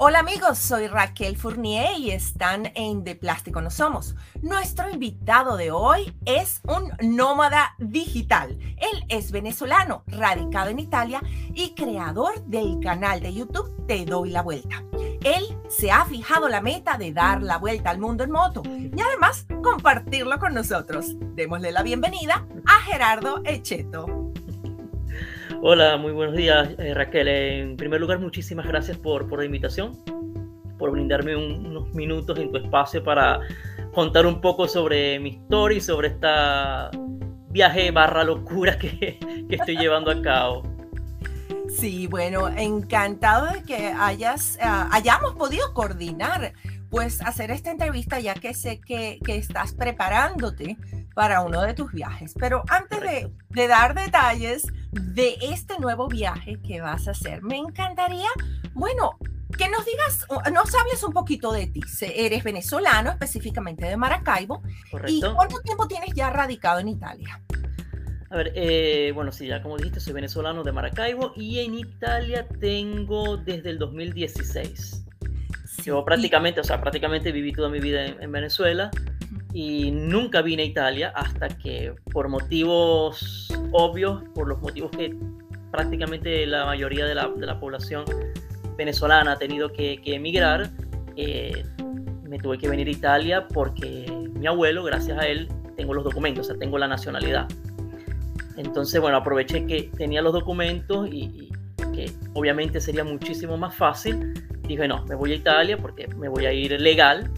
Hola amigos, soy Raquel Fournier y están en De Plástico No Somos. Nuestro invitado de hoy es un nómada digital. Él es venezolano, radicado en Italia y creador del canal de YouTube Te Doy la Vuelta. Él se ha fijado la meta de dar la vuelta al mundo en moto y además compartirlo con nosotros. Démosle la bienvenida a Gerardo Echeto. Hola, muy buenos días eh, Raquel. En primer lugar, muchísimas gracias por, la invitación, por brindarme unos minutos en tu espacio para contar un poco sobre mi historia y sobre esta viaje barra locura que, estoy llevando a cabo. Sí, bueno, encantado de que hayas, uh, hayamos podido coordinar, pues hacer esta entrevista ya que sé que, que estás preparándote para uno de tus viajes. Pero antes de, de, dar detalles de este nuevo viaje que vas a hacer, me encantaría, bueno, que nos digas, nos hables un poquito de ti. Eres venezolano, específicamente de Maracaibo. Correcto. ¿Y cuánto tiempo tienes ya radicado en Italia? A ver, eh, bueno, sí, ya como dijiste, soy venezolano de Maracaibo y en Italia tengo desde el 2016. Sí. Yo prácticamente, o sea, prácticamente viví toda mi vida en, en Venezuela y nunca vine a Italia hasta que por motivos obvios, por los motivos que prácticamente la mayoría de la, de la población venezolana ha tenido que, emigrar, eh, me tuve que venir a Italia porque mi abuelo, gracias a él, tengo los documentos, o sea, tengo la nacionalidad. Entonces, bueno, aproveché que tenía los documentos y que obviamente sería muchísimo más fácil. Dije, no, me voy a Italia porque me voy a ir legal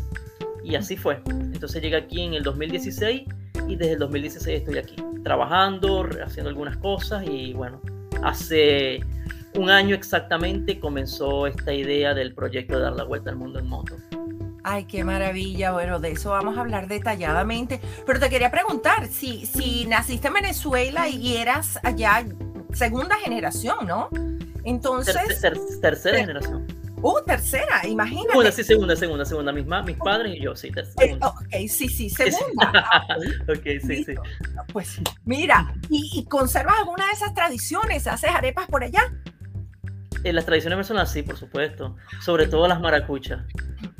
y así fue. Entonces llegué aquí en el 2016 y desde el 2016 estoy aquí, trabajando, haciendo algunas cosas y bueno, hace un año exactamente comenzó esta idea del proyecto de dar la vuelta al mundo en moto. Ay, qué maravilla. Bueno, de eso vamos a hablar detalladamente. Pero te quería preguntar, si, si naciste en Venezuela y eras allá segunda generación, ¿no? Entonces... Ter ter tercera generación. Uh, tercera, imagínate. Segunda, sí, segunda, segunda, segunda. Mis, mis padres y yo, sí, tercera. Eh, ok, sí, sí, segunda. ok, sí, sí. Pues mira, ¿y, ¿y, conservas alguna de esas tradiciones? ¿Haces arepas por allá? Eh, las tradiciones son así, por supuesto. Sobre todo las maracuchas.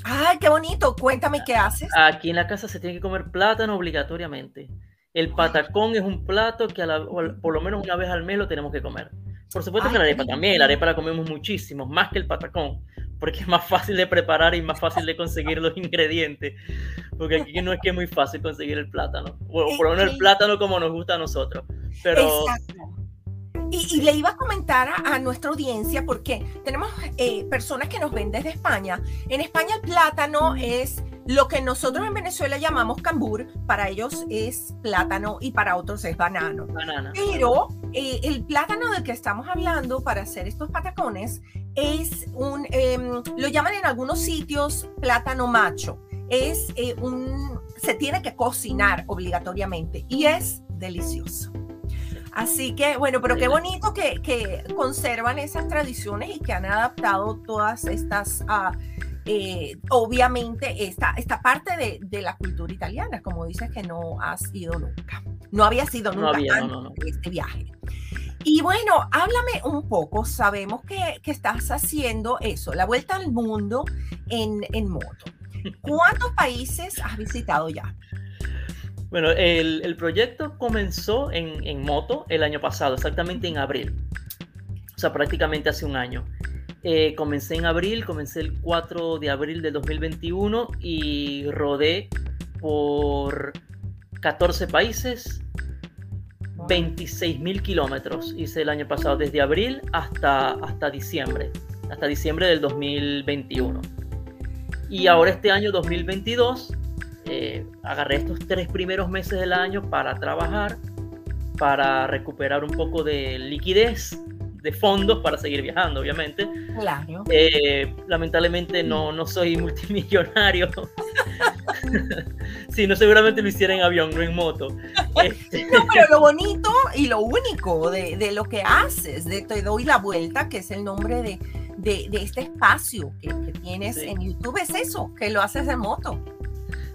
Ay, qué bonito. Cuéntame qué haces. Aquí en la casa se tiene que comer plátano obligatoriamente. El patacón es un plato que a la, por lo menos una vez al mes lo tenemos que comer. Por supuesto Ay, que la arepa también, la arepa la comemos muchísimo, más que el patacón, porque es más fácil de preparar y más fácil de conseguir los ingredientes, porque aquí no es que es muy fácil conseguir el plátano, o por lo menos el plátano como nos gusta a nosotros, pero... Exacto. Y, y, le iba a comentar a, a nuestra audiencia, porque tenemos eh, personas que nos ven desde España. En España el plátano es lo que nosotros en Venezuela llamamos cambur, para ellos es plátano y para otros es banano. Banana. Pero eh, el plátano del que estamos hablando para hacer estos patacones es un, eh, lo llaman en algunos sitios plátano macho. Es eh, un, se tiene que cocinar obligatoriamente y es delicioso. Así que, bueno, pero qué bonito que, que, conservan esas tradiciones y que han adaptado todas estas, uh, eh, obviamente, esta, esta parte de, de, la cultura italiana, como dices que no has ido nunca. No había sido nunca no había, antes no, no, de este viaje. Y bueno, háblame un poco. Sabemos que, que, estás haciendo eso, la vuelta al mundo en, en moto. ¿Cuántos países has visitado ya? Bueno, el, el proyecto comenzó en, en, moto el año pasado, exactamente en abril. O sea, prácticamente hace un año. Eh, comencé en abril, comencé el 4 de abril de 2021 y rodé por 14 países, 26 mil kilómetros hice el año pasado, desde abril hasta, hasta diciembre, hasta diciembre del 2021. Y ahora este año 2022 eh, agarré estos tres primeros meses del año para trabajar, para recuperar un poco de liquidez, de fondos para seguir viajando, obviamente. Claro. Eh, lamentablemente no, no soy multimillonario. si no, seguramente lo hiciera en avión, no en moto. Este... No, pero lo bonito y lo único de, de, lo que haces, de Te Doy la Vuelta, que es el nombre de, de, de este espacio que, que tienes sí. en YouTube, es eso, que lo haces en moto.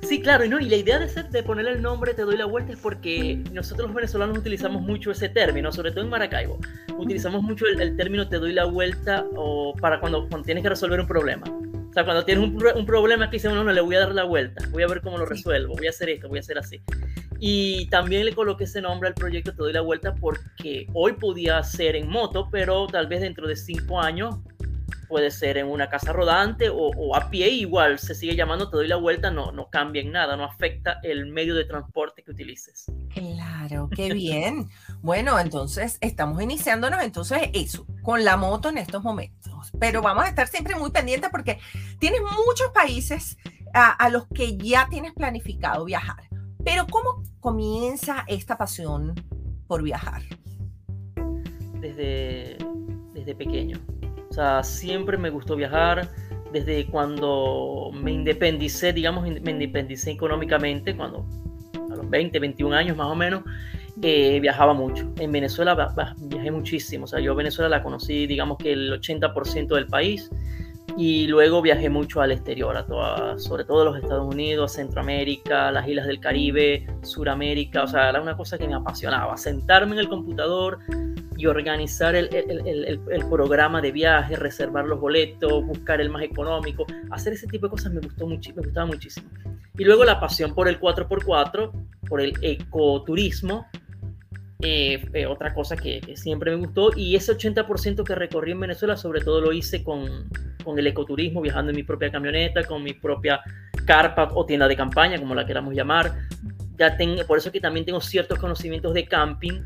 Sí, claro, y, no, y la idea de, ser, de ponerle el nombre Te doy la vuelta es porque nosotros los venezolanos utilizamos mucho ese término, sobre todo en Maracaibo. Utilizamos mucho el, término Te doy la vuelta o para cuando, cuando tienes que resolver un problema. O sea, cuando tienes un, un problema que dice, no, no, le voy a dar la vuelta, voy a ver cómo lo resuelvo, voy a hacer esto, voy a hacer así. Y también le coloqué ese nombre al proyecto Te doy la vuelta porque hoy podía ser en moto, pero tal vez dentro de cinco años puede ser en una casa rodante o, a pie, igual se sigue llamando Te doy la vuelta, no, no cambia en nada, no afecta el medio de transporte que utilices. Claro, qué bien. bueno, entonces estamos iniciándonos entonces eso, con la moto en estos momentos. Pero vamos a estar siempre muy pendientes porque tienes muchos países a, a los que ya tienes planificado viajar. Pero ¿cómo comienza esta pasión por viajar? Desde, desde pequeño. O sea, siempre me gustó viajar. Desde cuando me independicé, digamos, me independicé económicamente, cuando a los 20, 21 años más o menos, eh, viajaba mucho. En Venezuela viajé muchísimo. O sea, yo Venezuela la conocí, digamos que el 80% del país y luego viajé mucho al exterior, a sobre todo a los Estados Unidos, Centroamérica, las islas del Caribe, Suramérica, o sea, era una cosa que me apasionaba, sentarme en el computador y organizar el, el, el, programa de viaje, reservar los boletos, buscar el más económico, hacer ese tipo de cosas me, gustó mucho, me gustaba muchísimo. Y luego la pasión por el 4x4, por el ecoturismo, eh, eh, otra cosa que, siempre me gustó y ese 80% que recorrí en Venezuela sobre todo lo hice con, con, el ecoturismo, viajando en mi propia camioneta, con mi propia carpa o tienda de campaña, como la queramos llamar. Ya tengo, por eso que también tengo ciertos conocimientos de camping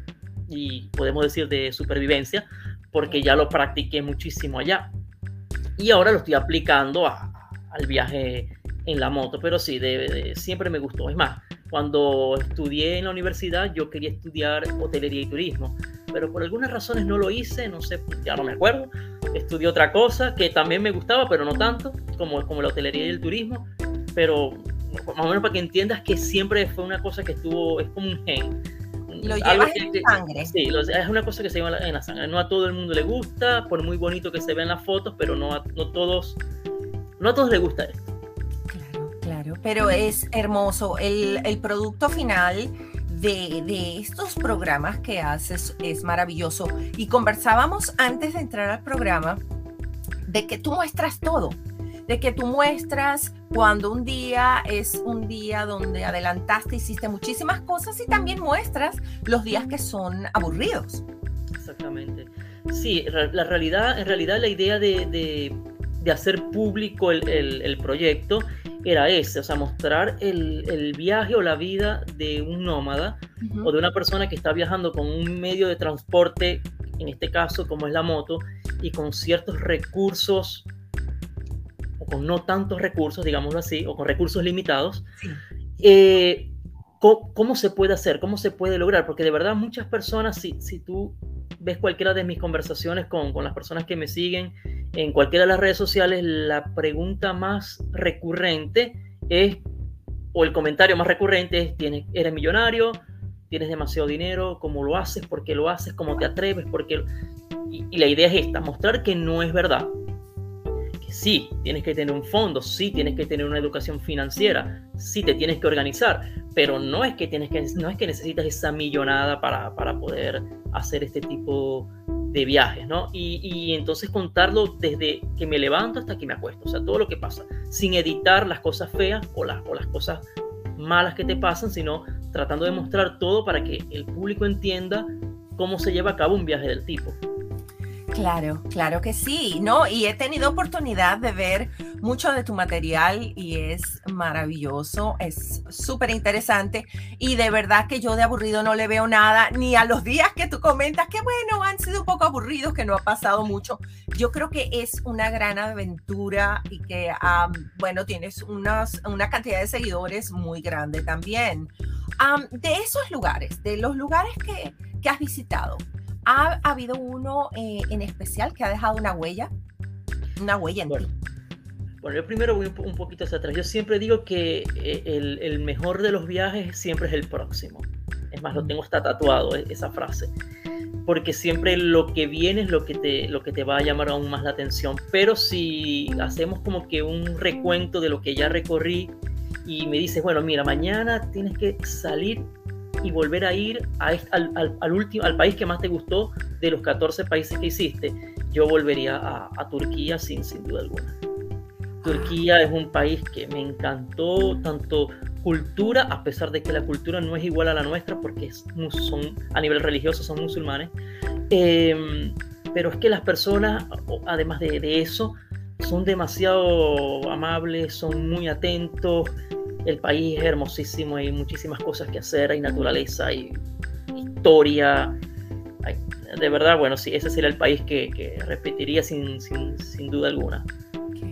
y podemos decir de supervivencia, porque ya lo practiqué muchísimo allá. Y ahora lo estoy aplicando al viaje en la moto, pero sí, siempre me gustó. Es más, cuando estudié en la universidad yo quería estudiar hotelería y turismo, pero por algunas razones no lo hice, no sé, ya no me acuerdo. Estudié otra cosa que también me gustaba, pero no tanto, como, como la hotelería y el turismo, pero más o menos para que entiendas que siempre fue una cosa que estuvo, es como un gen. Lo llevas en la sangre. Sí, es una cosa que se lleva en la sangre. No a todo el mundo le gusta, por muy bonito que se vean las fotos, pero no a, no todos, no a todos les gusta esto pero es hermoso. El, producto final de, estos programas que haces es maravilloso. Y conversábamos antes de entrar al programa de que tú muestras todo, de que tú muestras cuando un día es un día donde adelantaste, hiciste muchísimas cosas y también muestras los días que son aburridos. Exactamente. Sí, la realidad, en realidad la idea de, hacer público el proyecto era ese, o sea, mostrar el, viaje o la vida de un nómada o de una persona que está viajando con un medio de transporte, en este caso como es la moto, y con ciertos recursos, con no tantos recursos, digámoslo así, o con recursos limitados. Eh, ¿cómo, se puede hacer? ¿Cómo se puede lograr? Porque de verdad muchas personas, si, si tú ves cualquiera de mis conversaciones con, con las personas que me siguen, en cualquiera de las redes sociales, la pregunta más recurrente es, o el comentario más recurrente es, ¿tienes, ¿eres millonario? ¿Tienes demasiado dinero? ¿Cómo lo haces? ¿Por qué lo haces? ¿Cómo te atreves? Porque y, y la idea es esta, mostrar que no es verdad. Sí, tienes que tener un fondo, sí, tienes que tener una educación financiera, sí, te tienes que organizar, pero no es que, tienes que, no es que necesitas esa millonada para, para poder hacer este tipo de viajes, ¿no? Y, entonces contarlo desde que me levanto hasta que me acuesto, o sea, todo lo que pasa, sin editar las cosas feas o las, o las cosas malas que te pasan, sino tratando de mostrar todo para que el público entienda cómo se lleva a cabo un viaje del tipo. Claro, claro que sí, ¿no? Y he tenido oportunidad de ver mucho de tu material y es maravilloso, es súper interesante y de verdad que yo de aburrido no le veo nada, ni a los días que tú comentas que bueno, han sido un poco aburridos, que no ha pasado mucho. Yo creo que es una gran aventura y que, bueno, tienes unas, una cantidad de seguidores muy grande también. de esos lugares, de los lugares que, que has visitado, ¿Ha, habido uno eh, en especial que ha dejado una huella? Una huella en bueno, Bueno, yo primero voy un, poquito hacia atrás. Yo siempre digo que eh, el, mejor de los viajes siempre es el próximo. Es más, lo mm. tengo está tatuado e, esa frase. Porque siempre lo que viene es lo que, te, lo que te va a llamar aún más la atención. Pero si hacemos como que un recuento de lo que ya recorrí, y me dices, bueno, mira, mañana tienes que salir y volver a ir al, último, al país que más te gustó de los 14 países que hiciste, yo volvería a, Turquía sin, sin duda alguna. Turquía es un país que me encantó, tanto cultura, a pesar de que la cultura no es igual a la nuestra, porque son, a nivel religioso son musulmanes, em, pero es que las personas, además de, de, eso, son demasiado amables, son muy atentos, el país es hermosísimo, hay muchísimas cosas que hacer, hay naturaleza, hay historia. de verdad, bueno, sí, ese sería el país que, repetiría sin, sin, duda alguna.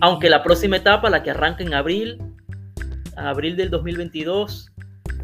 Aunque la próxima etapa, la que arranca en abril, abril del 2022,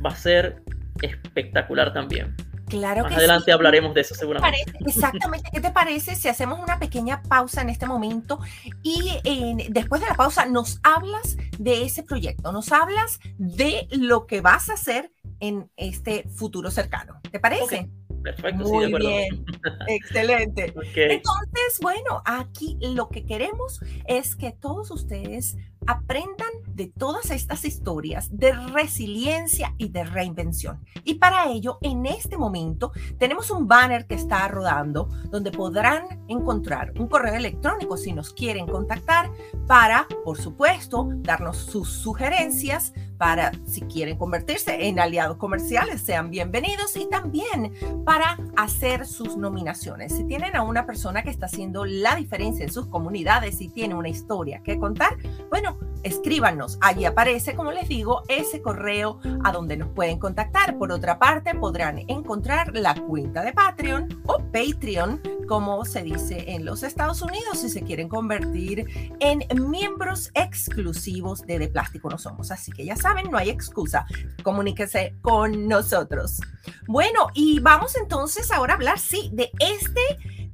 va a ser espectacular también. Claro Más adelante hablaremos de eso seguramente. exactamente. ¿Qué te parece si hacemos una pequeña pausa en este momento y después de la pausa nos hablas de ese proyecto, nos hablas de lo que vas a hacer en este futuro cercano? ¿Te parece? Perfecto, Muy bien, excelente. Entonces, bueno, aquí lo que queremos es que todos ustedes aprendan de todas estas historias de resiliencia y de reinvención. Y para ello, en este momento, tenemos un banner que está rodando donde podrán encontrar un correo electrónico si nos quieren contactar para, por supuesto, darnos sus sugerencias para si quieren convertirse en aliados comerciales, sean bienvenidos y también para hacer sus nominaciones. Si tienen a una persona que está haciendo la diferencia en sus comunidades y tiene una historia que contar, bueno, escríbanos. Allí aparece, como les digo, ese correo a donde nos pueden contactar. Por otra parte, podrán encontrar la cuenta de Patreon o Patreon, como se dice en los Estados Unidos, si se quieren convertir en miembros exclusivos de De Plástico No Somos. Así que ya saben, no hay excusa. Comuníquese con nosotros. Bueno, y vamos entonces ahora a hablar, sí, de este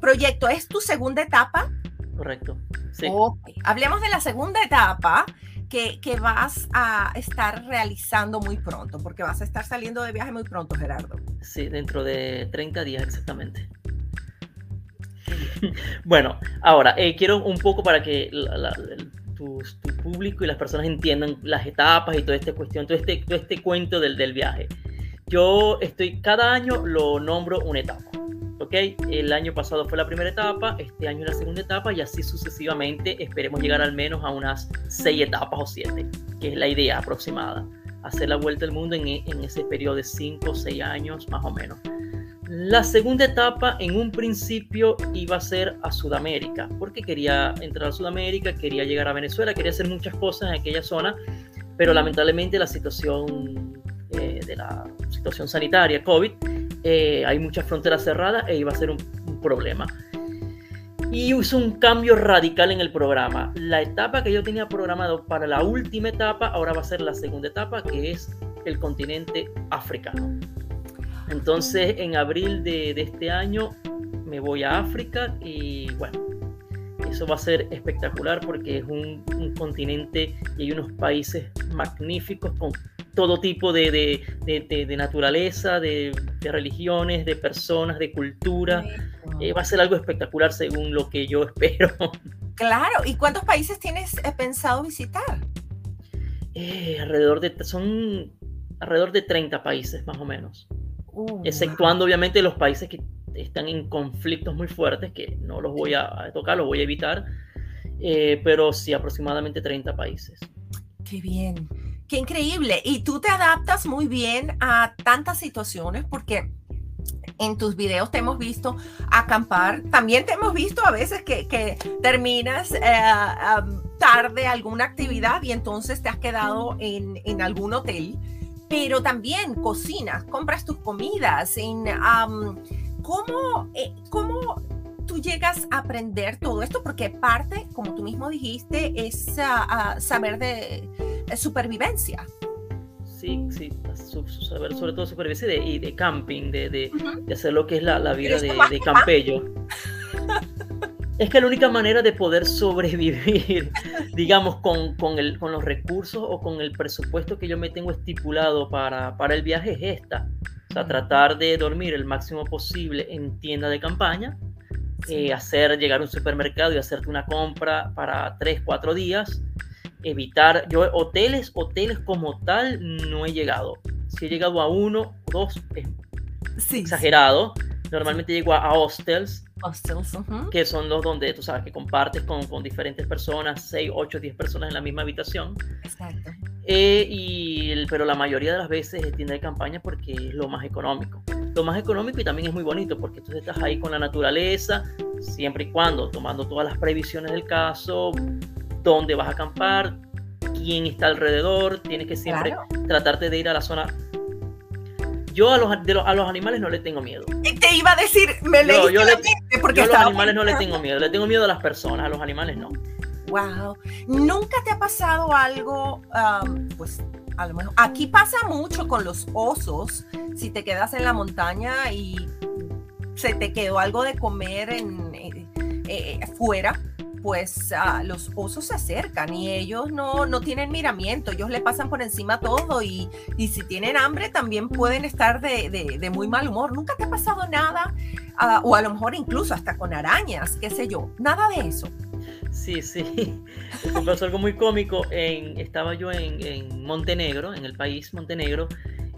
proyecto. ¿Es tu segunda etapa? Correcto. Hablemos de la segunda etapa que, que, vas a estar realizando muy pronto, porque vas a estar saliendo de viaje muy pronto, Gerardo. Sí, dentro de 30 días exactamente. bueno, ahora eh, quiero un poco para que tu, público y las personas entiendan las etapas y toda esta cuestión, todo este, todo este cuento del, del viaje. Yo estoy, cada año lo nombro una etapa. ¿Ok? El año pasado fue la primera etapa, este año la segunda etapa y así sucesivamente esperemos llegar al menos a unas seis etapas o siete, que es la idea aproximada. Hacer la vuelta al mundo en, en ese periodo de cinco o seis años más o menos. La segunda etapa en un principio iba a ser a Sudamérica, porque quería entrar a Sudamérica, quería llegar a Venezuela, quería hacer muchas cosas en aquella zona, pero lamentablemente la situación eh, de la situación sanitaria, COVID, eh, hay muchas fronteras cerradas e iba a ser un, problema. Y hizo un cambio radical en el programa. La etapa que yo tenía programado para la última etapa, ahora va a ser la segunda etapa, que es el continente africano. Entonces, en abril de, este año me voy a África y bueno, eso va a ser espectacular porque es un, un continente y hay unos países magníficos con todo tipo de, naturaleza, de, religiones, de personas, de cultura. Eh, va a ser algo espectacular según lo que yo espero. Claro, ¿y cuántos países tienes eh, pensado visitar? Eh, alrededor de, son alrededor de 30 países más o menos. Uh, exceptuando obviamente los países que están en conflictos muy fuertes, que no los voy a tocar, los voy a evitar, pero sí aproximadamente 30 países. Qué bien. Qué increíble. Y tú te adaptas muy bien a tantas situaciones porque en tus videos te hemos visto acampar. También te hemos visto a veces que, terminas eh, tarde alguna actividad y entonces te has quedado en, algún hotel. Pero también cocinas, compras tus comidas. En, ¿cómo, eh, ¿Cómo tú llegas a aprender todo esto? Porque parte, como tú mismo dijiste, es ah, ah, saber de supervivencia. Sí, sí, saber sobre todo supervivencia y de, camping, de, de, hacer lo que es la, la vida de, de campello. es que la única manera de poder sobrevivir, digamos, con, con, el, con, los recursos o con el presupuesto que yo me tengo estipulado para, para el viaje es esta. O sea, tratar de dormir el máximo posible en tienda de campaña, eh, hacer llegar a un supermercado y hacerte una compra para 3, 4 días evitar, yo hoteles, hoteles como tal no he llegado. Si he llegado a uno, dos, es exagerado. Normalmente llego a, hostels, hostels que son los donde tú sabes que compartes con, con diferentes personas, 6, 8, 10 personas en la misma habitación. Exacto. Eh, y, pero la mayoría de las veces es tienda de campaña porque es lo más económico. Lo más económico y también es muy bonito porque tú estás ahí con la naturaleza, siempre y cuando tomando todas las previsiones del caso, dónde vas a acampar, quién está alrededor, tienes que siempre tratarte de ir a la zona. Yo a los, a los animales no le tengo miedo. Te iba a decir, me yo, yo, porque a los animales no le tengo miedo, le tengo miedo a las personas, a los animales no. Wow. ¿Nunca te ha pasado algo, pues a lo mejor, aquí pasa mucho con los osos, si te quedas en la montaña y se te quedó algo de comer en, eh, eh, fuera, pues ah, los osos se acercan y ellos no, no, tienen miramiento, ellos le pasan por encima todo y, y si tienen hambre también pueden estar de, de, muy mal humor. ¿Nunca te ha pasado nada? Ah, o a lo mejor incluso hasta con arañas, qué sé yo, nada de eso. Sí, sí. Me pasó algo muy cómico. Estaba yo en, en, Montenegro, en el país Montenegro,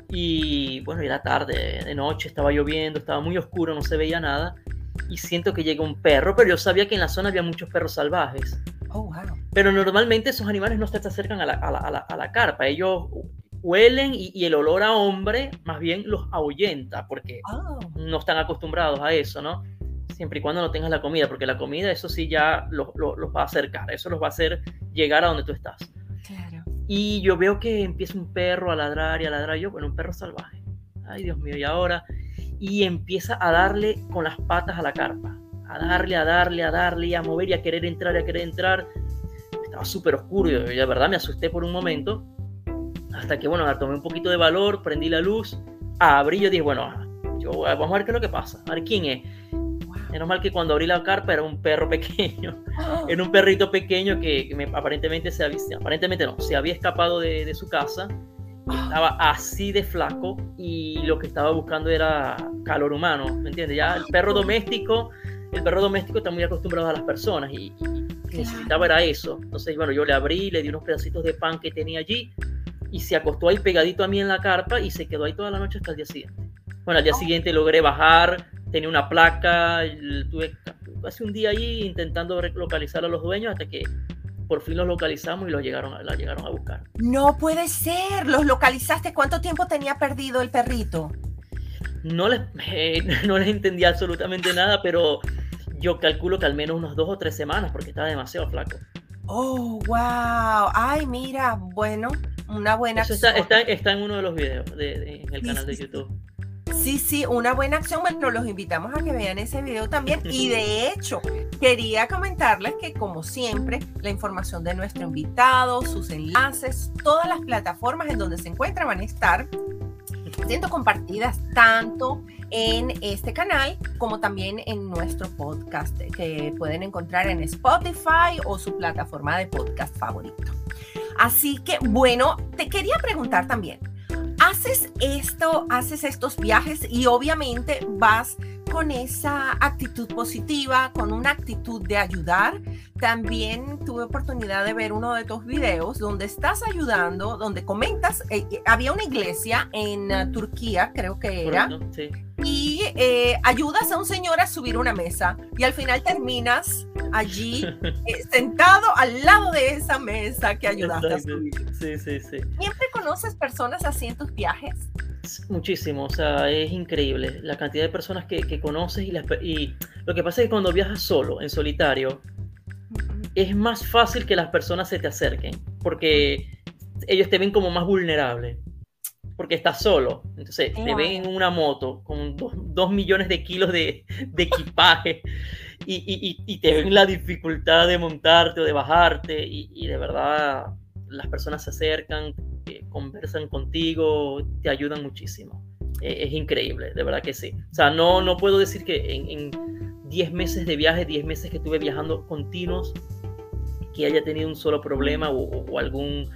y bueno, era tarde, de noche, estaba lloviendo, estaba muy oscuro, no se veía nada, y siento que llega un perro, pero yo sabía que en la zona había muchos perros salvajes. Oh, wow. Pero normalmente esos animales no se acercan a la, a la, a la, carpa, ellos huelen y, el olor a hombre más bien los ahuyenta, porque oh. no están acostumbrados a eso, ¿no? siempre y cuando no tengas la comida, porque la comida, eso sí ya los, va a acercar, eso los va a hacer llegar a donde tú estás. Claro. Y yo veo que empieza un perro a ladrar y a ladrar, yo, bueno, un perro salvaje. Ay, Dios mío, y ahora, y empieza a darle con las patas a la carpa, a darle, a darle, a darle, y a mover y a querer entrar y a querer entrar. Estaba súper oscuro, y de verdad me asusté por un momento, hasta que, bueno, tomé un poquito de valor, prendí la luz, abrí, yo dije, bueno, yo, vamos a ver qué es lo que pasa, a ver quién es Menos mal que cuando abrí la carpa era un perro pequeño. Era un perrito pequeño que, aparentemente se había, aparentemente no, se había escapado de, su casa. Estaba así de flaco y lo que estaba buscando era calor humano, ¿me entiendes? Ya el perro doméstico, el perro doméstico está muy acostumbrado a las personas y, necesitaba era eso. Entonces, bueno, yo le abrí, le di unos pedacitos de pan que tenía allí y se acostó ahí pegadito a mí en la carpa y se quedó ahí toda la noche hasta el día siguiente. Bueno, al día siguiente logré bajar, tenía una placa, tuve casi un día ahí intentando localizar a los dueños hasta que por fin los localizamos y los llegaron, la llegaron a buscar. No puede ser, los localizaste. ¿Cuánto tiempo tenía perdido el perrito? No les, no les entendí absolutamente nada, pero yo calculo que al menos unos dos o tres semanas porque estaba demasiado flaco. Oh, wow. Ay, mira, bueno, una buena. Eso está, está, en uno de los videos de, en el canal de YouTube. Sí, sí, una buena acción. Bueno, los invitamos a que vean ese video también. Y de hecho, quería comentarles que como siempre, la información de nuestro invitado, sus enlaces, todas las plataformas en donde se encuentra van a estar siendo compartidas tanto en este canal como también en nuestro podcast que pueden encontrar en Spotify o su plataforma de podcast favorito. Así que bueno, te quería preguntar también, haces esto, haces estos viajes y obviamente vas con esa actitud positiva, con una actitud de ayudar. También tuve oportunidad de ver uno de tus videos donde estás ayudando, donde comentas, eh, eh, había una iglesia en uh, Turquía, creo que era, y eh, ayudas a un señor a subir una mesa y al final terminas allí sentado al lado de esa mesa que ayudaste a subir. Sí, sí, sí. ¿Siempre conoces personas así en tus viajes? Muchísimo, o sea, es increíble la cantidad de personas que, que conoces y, y, lo que pasa es que cuando viajas solo, en solitario, es más fácil que las personas se te acerquen, porque ellos te ven como más vulnerable, porque estás solo, entonces te ven en una moto con dos, millones de kilos de, de equipaje y, y, y, te ven la dificultad de montarte o de bajarte y de verdad las personas se acercan, conversan contigo, te ayudan muchísimo. E, es, increíble, de verdad que sí. O sea, no, no puedo decir que en 10 meses de viaje, 10 meses que estuve viajando continuos, que haya tenido un solo problema o, algún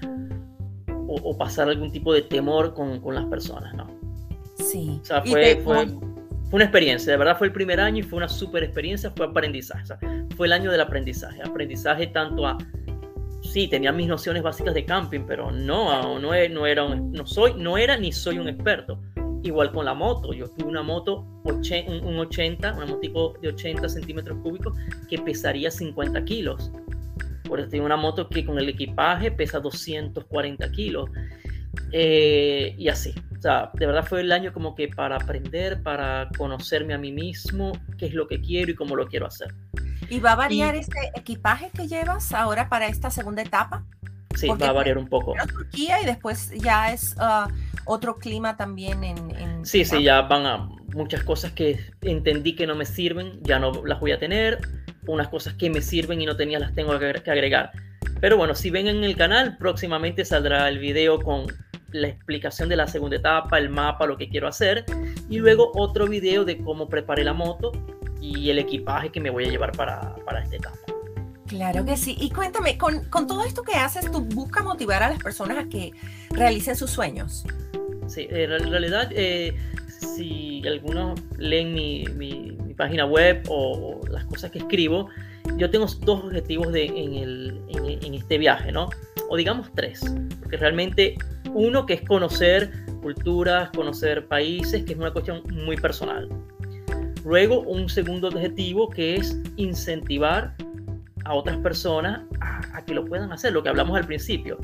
o, pasar algún tipo de temor con, con, las personas, ¿no? Sí. O sea, fue, fue, fue, una experiencia, de verdad fue el primer año y fue una super experiencia, fue aprendizaje, fue el año del aprendizaje, aprendizaje tanto a sí, tenía mis nociones básicas de camping, pero no, no, no, era, no, soy, no era ni soy un experto. Igual con la moto, yo tuve una moto un 80, una motico de 80 centímetros cúbicos que pesaría 50 kilos. Por eso tengo una moto que con el equipaje pesa 240 kilos. Eh, y así. O sea, de verdad fue el año como que para aprender, para conocerme a mí mismo, qué es lo que quiero y cómo lo quiero hacer. ¿Y va a variar este equipaje que llevas ahora para esta segunda etapa? Sí, va a variar un poco. Turquía y después ya es uh, otro clima también en... sí, sí, ya van a muchas cosas que entendí que no me sirven, ya no las voy a tener. Unas cosas que me sirven y no tenía las tengo que agregar. Pero bueno, si ven en el canal, próximamente saldrá el video con la explicación de la segunda etapa, el mapa, lo que quiero hacer. Y luego otro video de cómo preparé la moto y el equipaje que me voy a llevar para, para esta etapa. Claro que sí. Y cuéntame, con, con, todo esto que haces, ¿tú buscas motivar a las personas a que realicen sus sueños? Sí, en realidad, eh, si algunos leen mi, mi, página web o, las cosas que escribo, yo tengo dos objetivos de, en, el, en, en este viaje, ¿no? O digamos tres, porque realmente uno que es conocer culturas, conocer países, que es una cuestión muy personal. Luego, un segundo objetivo que es incentivar a otras personas a, que lo puedan hacer, lo que hablamos al principio.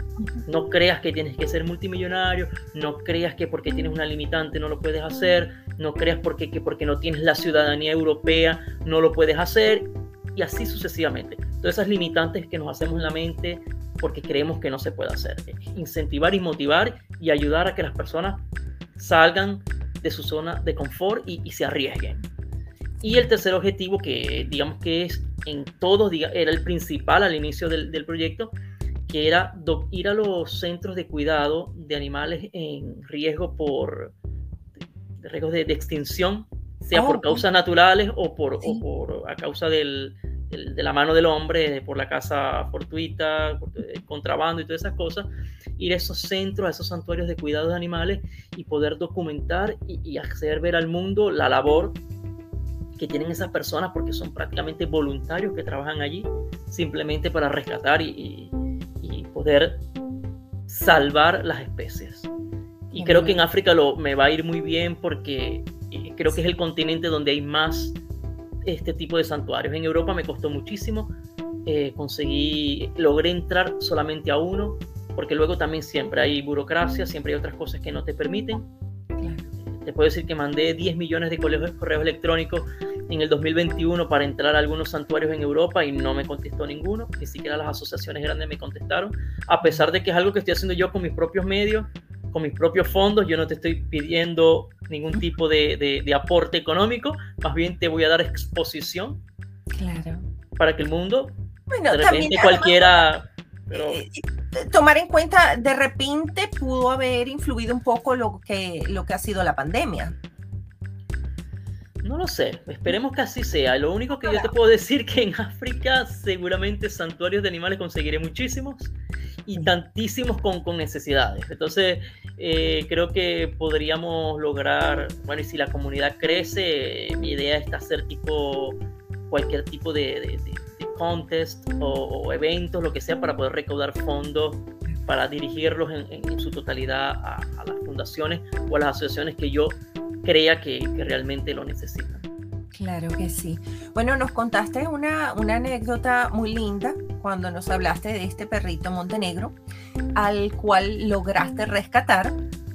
No creas que tienes que ser multimillonario, no creas que porque tienes una limitante no lo puedes hacer, no creas porque, que porque no tienes la ciudadanía europea no lo puedes hacer, y así sucesivamente. Todas esas limitantes que nos hacemos en la mente porque creemos que no se puede hacer. Incentivar y motivar y ayudar a que las personas salgan de su zona de confort y, se arriesguen. Y el tercer objetivo, que digamos que es en todos, era el principal al inicio del, proyecto, que era ir a los centros de cuidado de animales en riesgo por riesgo de, extinción, sea por oh, causas naturales o por, o por a causa del, de la mano del hombre, por la casa fortuita, contrabando y todas esas cosas, ir a esos centros, a esos santuarios de cuidado de animales y poder documentar y, hacer ver al mundo la labor que tienen esas personas porque son prácticamente voluntarios que trabajan allí simplemente para rescatar y, poder salvar las especies. Y creo que en África lo, me va a ir muy bien porque eh, creo que es el continente donde hay más este tipo de santuarios. En Europa me costó muchísimo, eh, conseguí, logré entrar solamente a uno, porque luego también siempre hay burocracia, siempre hay otras cosas que no te permiten. Te puedo decir que mandé 10 millones de correos, correos electrónicos en el 2021 para entrar a algunos santuarios en Europa y no me contestó ninguno, ni siquiera las asociaciones grandes me contestaron, a pesar de que es algo que estoy haciendo yo con mis propios medios, con mis propios fondos, yo no te estoy pidiendo ningún tipo de, aporte económico, más bien te voy a dar exposición. Claro. Para que el mundo, bueno, de repente cualquiera... Eh, eh, tomar en cuenta, de repente pudo haber influido un poco lo que, lo que ha sido la pandemia. No lo sé, esperemos que así sea. Lo único que yo te puedo decir que en África seguramente santuarios de animales conseguiré muchísimos y tantísimos con, con necesidades. Entonces, eh, creo que podríamos lograr, bueno, y si la comunidad crece, mi idea es hacer tipo cualquier tipo de, de, contest o, eventos, lo que sea, para poder recaudar fondos para dirigirlos en, su totalidad a, las fundaciones o a las asociaciones que yo crea que, que realmente lo necesitan. Claro que sí. Bueno, nos contaste una, una, anécdota muy linda cuando nos hablaste de este perrito Montenegro, al cual lograste rescatar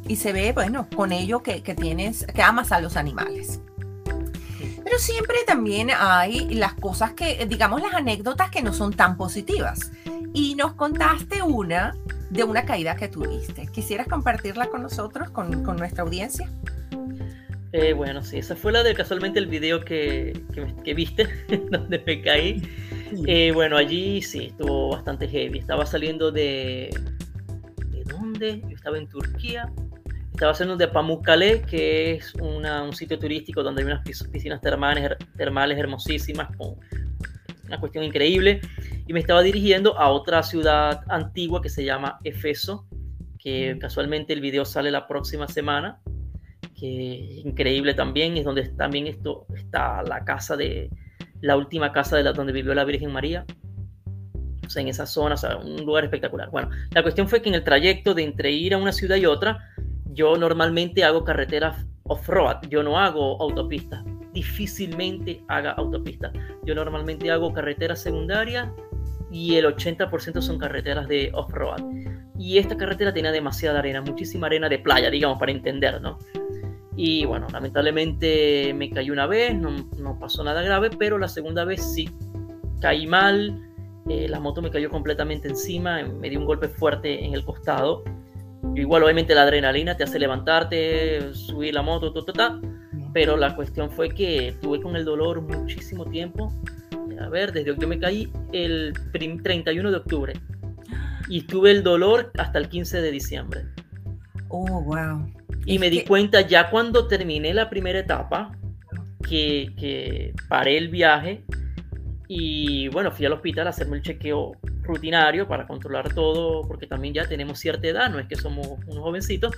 y se ve, bueno, con ello que, que tienes, que amas a los animales. Pero siempre también hay las cosas que, digamos, las anécdotas que no son tan positivas. Y nos contaste una de una caída que tuviste. ¿Quisieras compartirla con nosotros, con, con nuestra audiencia? Eh, bueno, sí, esa fue la de casualmente el video que, que, viste, donde me caí. Eh, bueno, allí sí, estuvo bastante heavy. Estaba saliendo de... ¿De dónde? Yo estaba en Turquía. Estaba saliendo de Pamukkale, que es una, un sitio turístico donde hay unas piscinas termales, termales hermosísimas, con una cuestión increíble. Y me estaba dirigiendo a otra ciudad antigua que se llama Efeso, que casualmente el video sale la próxima semana que es increíble también, es donde también esto está la casa de la última casa de la donde vivió la Virgen María. o sea, en esa zona, o sea, un lugar espectacular. Bueno, la cuestión fue que en el trayecto de entre ir a una ciudad y otra, yo normalmente hago carreteras off-road, yo no hago autopista, difícilmente haga autopista. Yo normalmente hago carreteras secundarias y el 80% son carreteras de off-road. Y esta carretera tenía demasiada arena, muchísima arena de playa, digamos, para entender, ¿no? Y bueno, lamentablemente me caí una vez, no, no pasó nada grave, pero la segunda vez sí caí mal, eh, la moto me cayó completamente encima, me dio un golpe fuerte en el costado. Igual obviamente la adrenalina te hace levantarte, subir la moto, pero la cuestión fue que tuve con el dolor muchísimo tiempo. A ver, desde que me caí el 31 de octubre y tuve el dolor hasta el 15 de diciembre. Oh, wow. Y me di cuenta ya cuando terminé la primera etapa que, que paré el viaje y bueno, fui al hospital a hacerme el chequeo rutinario para controlar todo, porque también ya tenemos cierta edad, no es que somos unos jovencitos.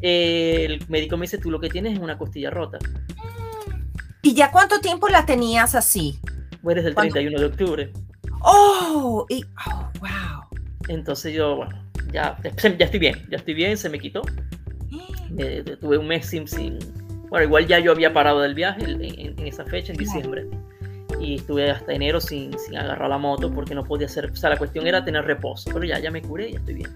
el médico me dice, tú lo que tienes es una costilla rota. ¿Y ya cuánto tiempo la tenías así? Bueno, desde el 31 de octubre. Oh, y, oh, wow. Entonces yo, bueno, ya, ya estoy bien, ya estoy bien, se me quitó. Tuve un mes sin, sin, Bueno, igual ya yo había parado del viaje en, en esa fecha, en diciembre y estuve hasta enero sin, sin, agarrar la moto porque no podía hacer, o sea, la cuestión era tener reposo, pero ya, ya me curé y ya estoy bien.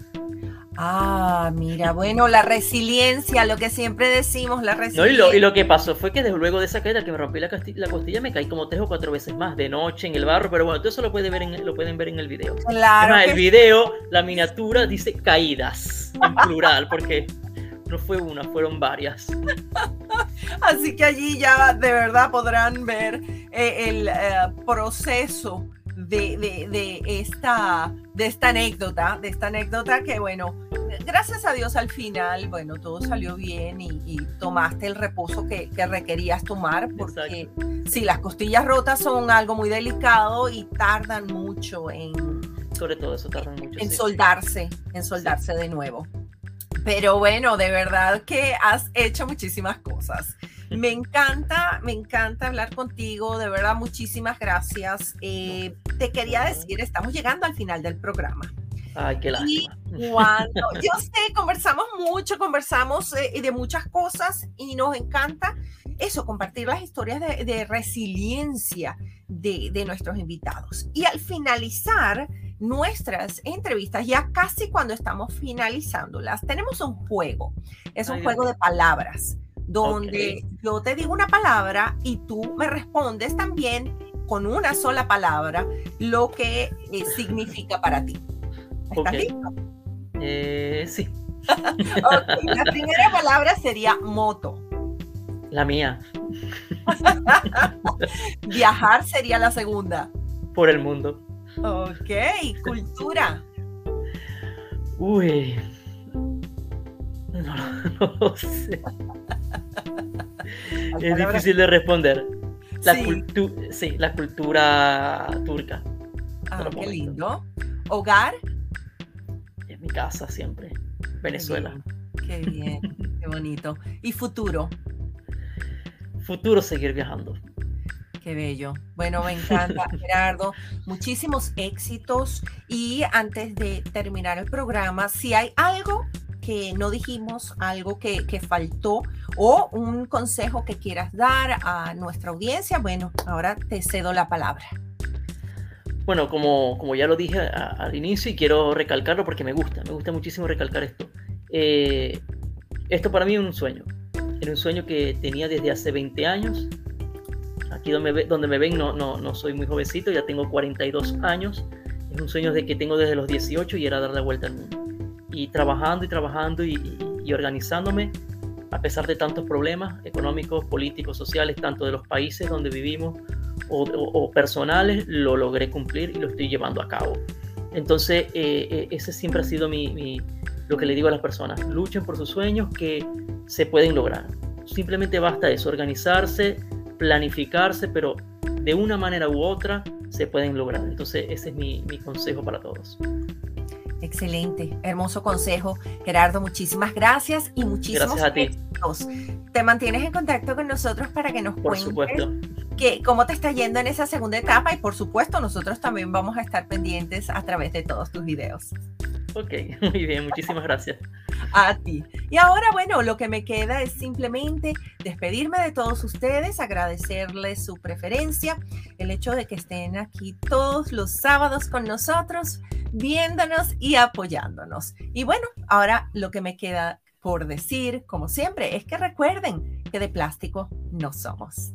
Ah, mira, bueno, la resiliencia, lo que siempre decimos, la resiliencia. No, y, lo, y, lo, que pasó fue que desde luego de esa caída que me rompí la, la, costilla, me caí como tres o cuatro veces más de noche en el barro, pero bueno, todo eso lo, puede ver en, lo pueden ver en el video. Claro. el video, la miniatura dice caídas, en plural, porque no fue una, fueron varias. Así que allí ya de verdad podrán ver eh, el eh, proceso de, de, esta, de esta anécdota, de esta anécdota que bueno, gracias a Dios al final, bueno, todo salió bien y, tomaste el reposo que, que requerías tomar, porque si las costillas rotas son algo muy delicado y tardan mucho en... Sobre todo eso tardan mucho. En soldarse, en soldarse de nuevo. Pero bueno, de verdad que has hecho muchísimas cosas. Me encanta, me encanta hablar contigo, de verdad, muchísimas gracias. Eh, te quería decir, estamos llegando al final del programa. Ay, qué lástima. Y cuando, yo sé, conversamos mucho, conversamos eh, de muchas cosas y nos encanta eso, compartir las historias de, resiliencia de, de nuestros invitados. Y al finalizar, nuestras entrevistas, ya casi cuando estamos finalizándolas, tenemos un juego. Es un juego de palabras, donde yo te digo una palabra y tú me respondes también con una sola palabra lo que eh, significa para ti. ¿Estás listo? Eh, sí. La primera palabra sería moto. La mía. Viajar sería la segunda. Por el mundo. Ok, cultura. Uy. No, no sé. es difícil de responder. La, sí. sí, la cultura turca. Ah, qué lindo. ¿Hogar? Es mi casa siempre. Venezuela. Qué bien, qué bonito. ¿Y futuro? Futuro seguir viajando. Qué bello. Bueno, me encanta, Gerardo. Muchísimos éxitos. Y antes de terminar el programa, si hay algo que no dijimos, algo que, que, faltó o un consejo que quieras dar a nuestra audiencia, bueno, ahora te cedo la palabra. Bueno, como, como ya lo dije al inicio y quiero recalcarlo porque me gusta, me gusta muchísimo recalcar esto. Eh, esto para mí es un sueño. Era un sueño que tenía desde hace 20 años Aquí donde me, donde me ven no, no, no soy muy jovencito, ya tengo 42 años. Es un sueño de que tengo desde los 18 y era dar la vuelta al mundo. Y trabajando y trabajando y, organizándome, a pesar de tantos problemas económicos, políticos, sociales, tanto de los países donde vivimos o, personales, lo logré cumplir y lo estoy llevando a cabo. Entonces, eh, eh, ese siempre ha sido mi, mi, lo que le digo a las personas. Luchen por sus sueños que se pueden lograr. Simplemente basta eso, organizarse, planificarse, pero de una manera u otra se pueden lograr. Entonces ese es mi, consejo para todos. Excelente, hermoso consejo. Gerardo, muchísimas gracias y muchísimos gracias a ti. Te mantienes en contacto con nosotros para que nos Por cuentes que, cómo te está yendo en esa segunda etapa y por supuesto nosotros también vamos a estar pendientes a través de todos tus videos. Ok, muy bien, muchísimas gracias. A ti. Y ahora, bueno, lo que me queda es simplemente despedirme de todos ustedes, agradecerles su preferencia, el hecho de que estén aquí todos los sábados con nosotros, viéndonos y apoyándonos. Y bueno, ahora lo que me queda por decir, como siempre, es que recuerden que de plástico no somos.